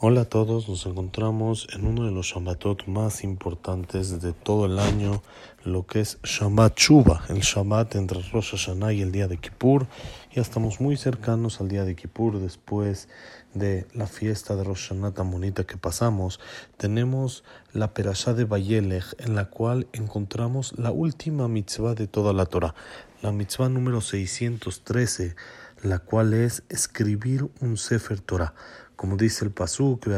Hola a todos, nos encontramos en uno de los Shabbatot más importantes de todo el año, lo que es Shabbat Shuba, el Shabbat entre Rosh Hashanah y el día de Kippur. Ya estamos muy cercanos al día de Kippur, después de la fiesta de Rosh Hashanah tan bonita que pasamos. Tenemos la Perashá de Bayelech, en la cual encontramos la última mitzvah de toda la Torah, la mitzvah número 613, la cual es escribir un Sefer Torah como dice el Pasuk,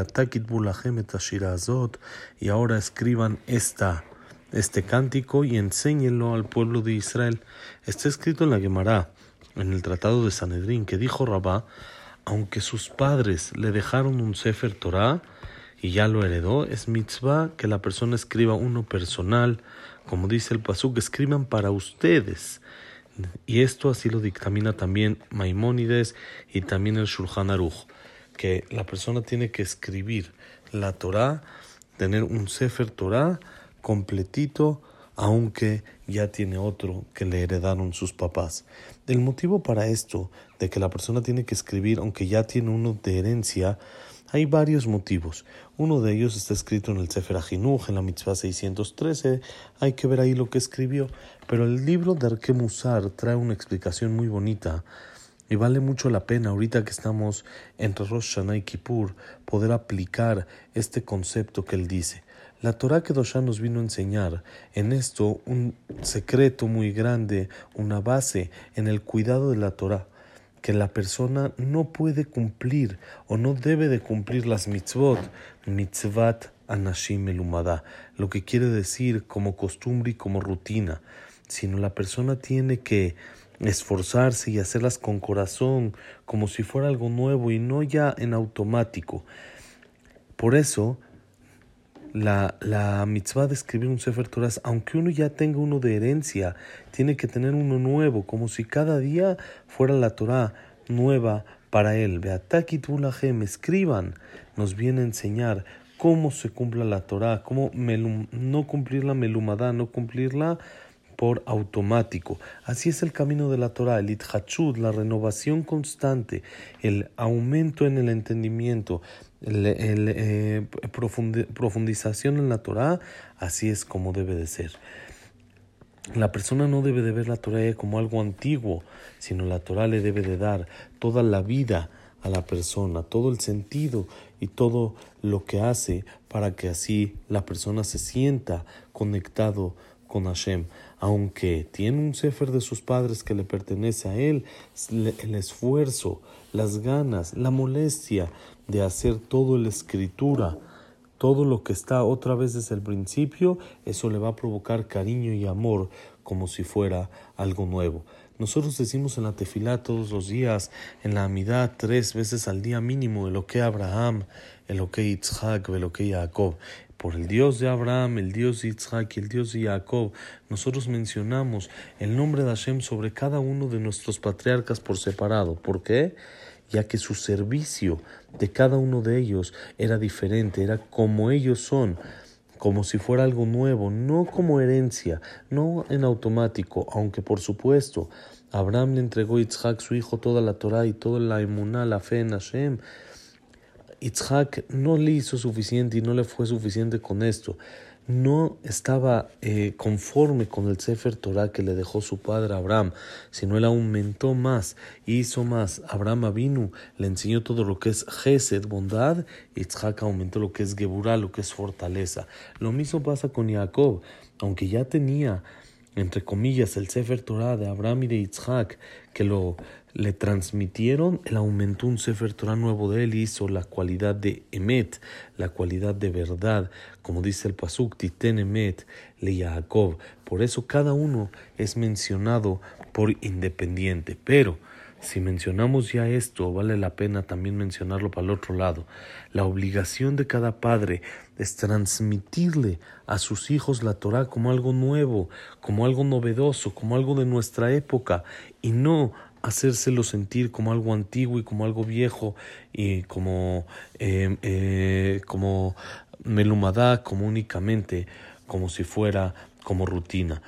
y ahora escriban esta, este cántico y enséñenlo al pueblo de Israel. Está escrito en la Gemara, en el Tratado de Sanedrín, que dijo Rabá, aunque sus padres le dejaron un Sefer Torah y ya lo heredó, es mitzvah que la persona escriba uno personal, como dice el Pasuk, escriban para ustedes. Y esto así lo dictamina también Maimónides y también el Shulchan Aruch que la persona tiene que escribir la Torah, tener un Sefer Torah completito, aunque ya tiene otro que le heredaron sus papás. El motivo para esto, de que la persona tiene que escribir, aunque ya tiene uno de herencia, hay varios motivos. Uno de ellos está escrito en el Sefer Ajinuj, en la Mitzvah 613. Hay que ver ahí lo que escribió. Pero el libro de Arkemusar trae una explicación muy bonita y vale mucho la pena ahorita que estamos entre Rosh Hashanah y Kippur poder aplicar este concepto que él dice. La Torah que Dosha nos vino a enseñar en esto un secreto muy grande, una base en el cuidado de la Torah, que la persona no puede cumplir o no debe de cumplir las mitzvot, mitzvat anashim elumada, lo que quiere decir como costumbre y como rutina, sino la persona tiene que esforzarse y hacerlas con corazón, como si fuera algo nuevo y no ya en automático. Por eso, la, la mitzvah de escribir un Sefer Torah, aunque uno ya tenga uno de herencia, tiene que tener uno nuevo, como si cada día fuera la Torah nueva para él. me escriban, nos viene a enseñar cómo se cumpla la Torah, cómo no cumplir la melumada, no cumplirla por automático. Así es el camino de la Torah, el itchachud, la renovación constante, el aumento en el entendimiento, la eh, profundización en la Torah, así es como debe de ser. La persona no debe de ver la Torah como algo antiguo, sino la Torah le debe de dar toda la vida a la persona, todo el sentido y todo lo que hace para que así la persona se sienta conectado con Hashem. Aunque tiene un sefer de sus padres que le pertenece a él, el esfuerzo, las ganas, la molestia de hacer todo la escritura, todo lo que está otra vez desde el principio, eso le va a provocar cariño y amor como si fuera algo nuevo. Nosotros decimos en la tefilá todos los días, en la amidad tres veces al día mínimo, el que Abraham, el que Yitzhak, el que Jacob por el Dios de Abraham, el Dios de Isaac y el Dios de Jacob, nosotros mencionamos el nombre de Hashem sobre cada uno de nuestros patriarcas por separado. ¿Por qué? Ya que su servicio de cada uno de ellos era diferente, era como ellos son, como si fuera algo nuevo, no como herencia, no en automático, aunque por supuesto Abraham le entregó a Isaac su hijo toda la Torah y toda la emuná, la fe en Hashem, Yitzhak no le hizo suficiente y no le fue suficiente con esto. No estaba eh, conforme con el Sefer Torah que le dejó su padre Abraham, sino él aumentó más, hizo más. Abraham vino, le enseñó todo lo que es Gesed, bondad, Yitzhak aumentó lo que es Geburah, lo que es fortaleza. Lo mismo pasa con Jacob, aunque ya tenía entre comillas, el Sefer Torah de Abraham y de Yitzhak, que lo le transmitieron, él aumentó un Sefer Torah nuevo de él hizo la cualidad de Emet, la cualidad de verdad, como dice el Pasuk, Titen Emet, le Yaakov. Por eso cada uno es mencionado por independiente, pero si mencionamos ya esto, vale la pena también mencionarlo para el otro lado. La obligación de cada padre es transmitirle a sus hijos la Torah como algo nuevo, como algo novedoso, como algo de nuestra época, y no hacérselo sentir como algo antiguo y como algo viejo y como, eh, eh, como melumadá, como únicamente, como si fuera como rutina.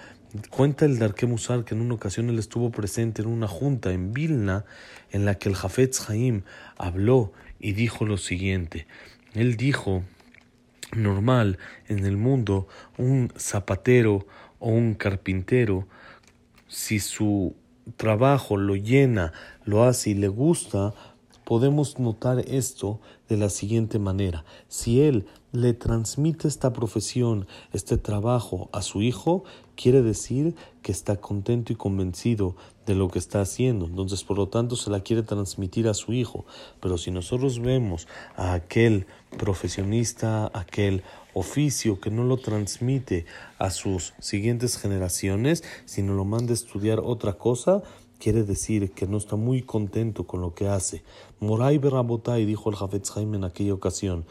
Cuenta el Darke Musar que en una ocasión él estuvo presente en una junta en Vilna en la que el Jafetz Haim habló y dijo lo siguiente: Él dijo, normal en el mundo, un zapatero o un carpintero, si su trabajo lo llena, lo hace y le gusta, podemos notar esto de la siguiente manera. Si él le transmite esta profesión, este trabajo a su hijo, quiere decir que está contento y convencido de lo que está haciendo. Entonces, por lo tanto, se la quiere transmitir a su hijo. Pero si nosotros vemos a aquel profesionista, aquel oficio que no lo transmite a sus siguientes generaciones, sino lo manda a estudiar otra cosa, quiere decir que no está muy contento con lo que hace. Moray Berabotai dijo el Jafetz Haim en aquella ocasión,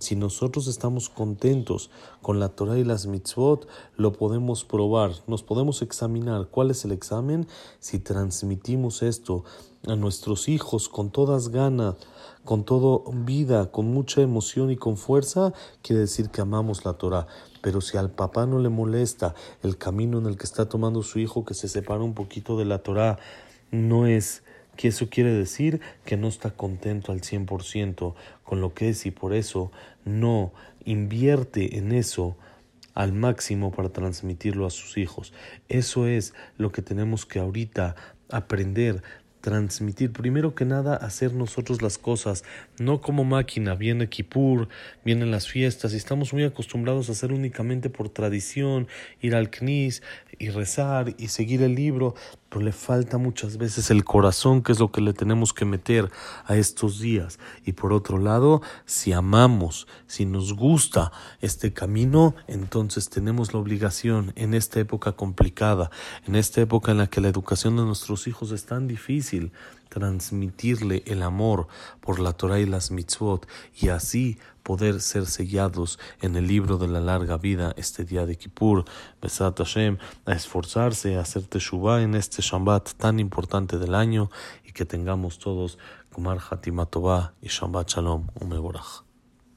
si nosotros estamos contentos con la Torah y las mitzvot, lo podemos probar, nos podemos examinar. ¿Cuál es el examen? Si transmitimos esto a nuestros hijos con todas ganas, con toda vida, con mucha emoción y con fuerza, quiere decir que amamos la Torah. Pero si al papá no le molesta el camino en el que está tomando su hijo, que se separa un poquito de la Torah, no es que eso quiere decir que no está contento al 100% con lo que es y por eso no invierte en eso al máximo para transmitirlo a sus hijos. Eso es lo que tenemos que ahorita aprender transmitir, primero que nada, hacer nosotros las cosas, no como máquina, viene Kippur, vienen las fiestas, y estamos muy acostumbrados a hacer únicamente por tradición, ir al Knis y rezar y seguir el libro, pero le falta muchas veces el corazón, que es lo que le tenemos que meter a estos días. Y por otro lado, si amamos, si nos gusta este camino, entonces tenemos la obligación en esta época complicada, en esta época en la que la educación de nuestros hijos es tan difícil, transmitirle el amor por la Torah y las mitzvot y así poder ser sellados en el libro de la larga vida este día de Kippur. Besat Hashem, a esforzarse, a hacer teshuvah en este Shabbat tan importante del año y que tengamos todos Kumar Hatimatová y Shabbat Shalom, un Mevorach.